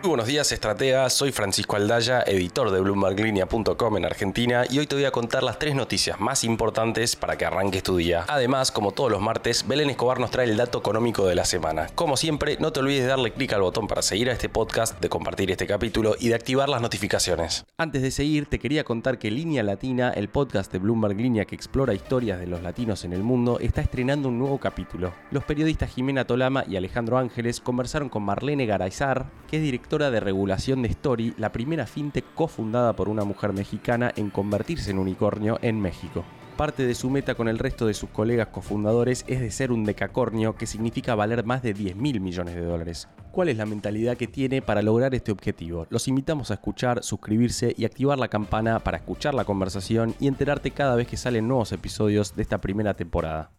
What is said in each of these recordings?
Muy buenos días, estrategas. Soy Francisco Aldaya, editor de BloombergLinea.com en Argentina y hoy te voy a contar las tres noticias más importantes para que arranques tu día. Además, como todos los martes, Belén Escobar nos trae el dato económico de la semana. Como siempre, no te olvides de darle clic al botón para seguir a este podcast, de compartir este capítulo y de activar las notificaciones. Antes de seguir, te quería contar que Línea Latina, el podcast de Bloomberg Línea que explora historias de los latinos en el mundo, está estrenando un nuevo capítulo. Los periodistas Jimena Tolama y Alejandro Ángeles conversaron con Marlene Garayzar, que es directora de regulación de Story, la primera fintech cofundada por una mujer mexicana en convertirse en unicornio en México. Parte de su meta con el resto de sus colegas cofundadores es de ser un decacornio, que significa valer más de 10 mil millones de dólares. ¿Cuál es la mentalidad que tiene para lograr este objetivo? Los invitamos a escuchar, suscribirse y activar la campana para escuchar la conversación y enterarte cada vez que salen nuevos episodios de esta primera temporada.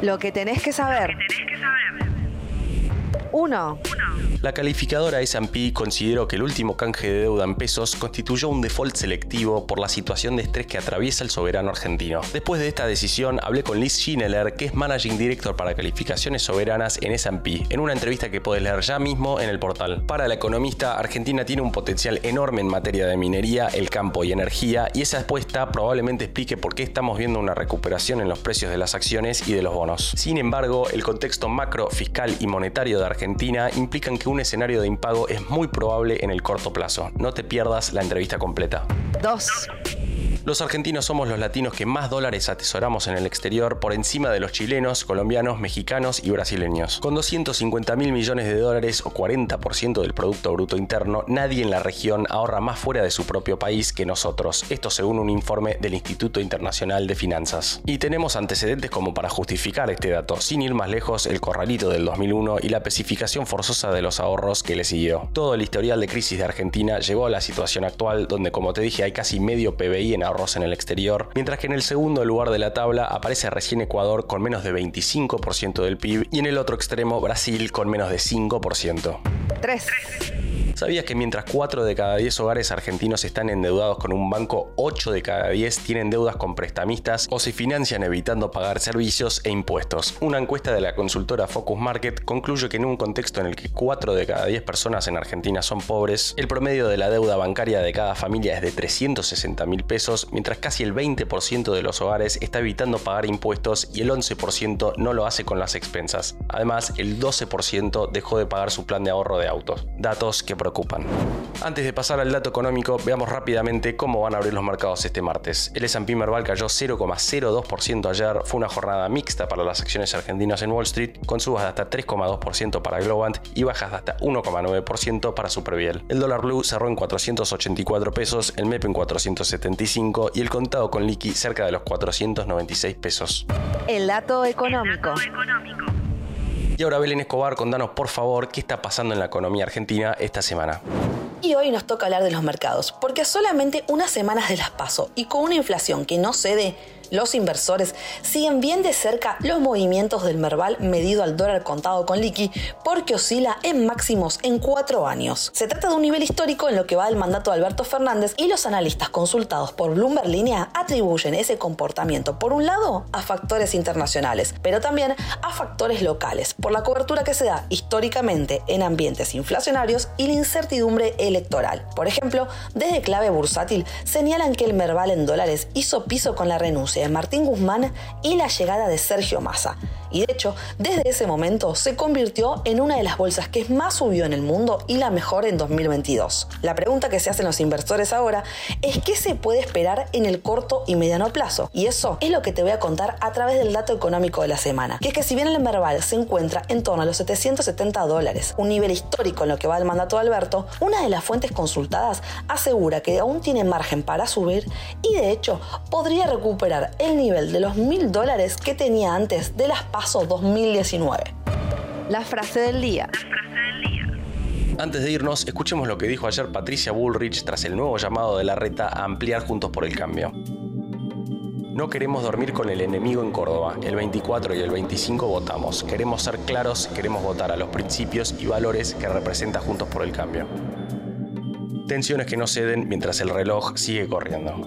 Lo que tenés que saber. 1. La calificadora S&P consideró que el último canje de deuda en pesos constituyó un default selectivo por la situación de estrés que atraviesa el soberano argentino. Después de esta decisión, hablé con Liz Schineler, que es Managing Director para calificaciones soberanas en S&P, en una entrevista que puedes leer ya mismo en el portal. Para la economista, Argentina tiene un potencial enorme en materia de minería, el campo y energía, y esa apuesta probablemente explique por qué estamos viendo una recuperación en los precios de las acciones y de los bonos. Sin embargo, el contexto macro, fiscal y monetario de Argentina implican que un escenario de impago es muy probable en el corto plazo. No te pierdas la entrevista completa. 2. Los argentinos somos los latinos que más dólares atesoramos en el exterior por encima de los chilenos, colombianos, mexicanos y brasileños. Con 250 mil millones de dólares o 40% del Producto Bruto Interno, nadie en la región ahorra más fuera de su propio país que nosotros. Esto según un informe del Instituto Internacional de Finanzas. Y tenemos antecedentes como para justificar este dato. Sin ir más lejos, el corralito del 2001 y la especificación forzosa de los ahorros que le siguió. Todo el historial de crisis de Argentina llevó a la situación actual donde, como te dije, hay casi medio PBI en ahorros en el exterior, mientras que en el segundo lugar de la tabla aparece recién Ecuador con menos de 25% del PIB y en el otro extremo Brasil con menos de 5%. 3. ¿Sabías que mientras 4 de cada 10 hogares argentinos están endeudados con un banco, 8 de cada 10 tienen deudas con prestamistas o se financian evitando pagar servicios e impuestos? Una encuesta de la consultora Focus Market concluye que en un contexto en el que 4 de cada 10 personas en Argentina son pobres, el promedio de la deuda bancaria de cada familia es de 360 mil pesos, mientras casi el 20% de los hogares está evitando pagar impuestos y el 11% no lo hace con las expensas. Además, el 12% dejó de pagar su plan de ahorro de autos. Datos que preocupan. Antes de pasar al dato económico, veamos rápidamente cómo van a abrir los mercados este martes. El S&P Merval cayó 0,02% ayer, fue una jornada mixta para las acciones argentinas en Wall Street, con subas de hasta 3,2% para Globant y bajas de hasta 1,9% para Superviel. El dólar blue cerró en 484 pesos, el MEP en 475 y el contado con liqui cerca de los 496 pesos. El dato económico. Y ahora Belén Escobar, contanos por favor qué está pasando en la economía argentina esta semana. Y hoy nos toca hablar de los mercados, porque solamente unas semanas de las paso y con una inflación que no cede, los inversores siguen bien de cerca los movimientos del Merval medido al dólar contado con liqui porque oscila en máximos en cuatro años. Se trata de un nivel histórico en lo que va del mandato de Alberto Fernández y los analistas consultados por Bloomberg Línea atribuyen ese comportamiento por un lado a factores internacionales, pero también a factores locales, por la cobertura que se da históricamente en ambientes inflacionarios y la incertidumbre electoral. Por ejemplo, desde clave bursátil señalan que el Merval en dólares hizo piso con la renuncia de Martín Guzmán y la llegada de Sergio Massa. Y de hecho, desde ese momento se convirtió en una de las bolsas que más subió en el mundo y la mejor en 2022. La pregunta que se hacen los inversores ahora es qué se puede esperar en el corto y mediano plazo. Y eso es lo que te voy a contar a través del dato económico de la semana. Que es que si bien el Merval se encuentra en torno a los 770 dólares, un nivel histórico en lo que va del mandato de Alberto, una de las fuentes consultadas asegura que aún tiene margen para subir y de hecho podría recuperar el nivel de los mil dólares que tenía antes de las PASO 2019. La frase del día. Antes de irnos, escuchemos lo que dijo ayer Patricia Bullrich tras el nuevo llamado de la reta a ampliar Juntos por el Cambio. No queremos dormir con el enemigo en Córdoba. El 24 y el 25 votamos. Queremos ser claros, queremos votar a los principios y valores que representa Juntos por el Cambio. Tensiones que no ceden mientras el reloj sigue corriendo.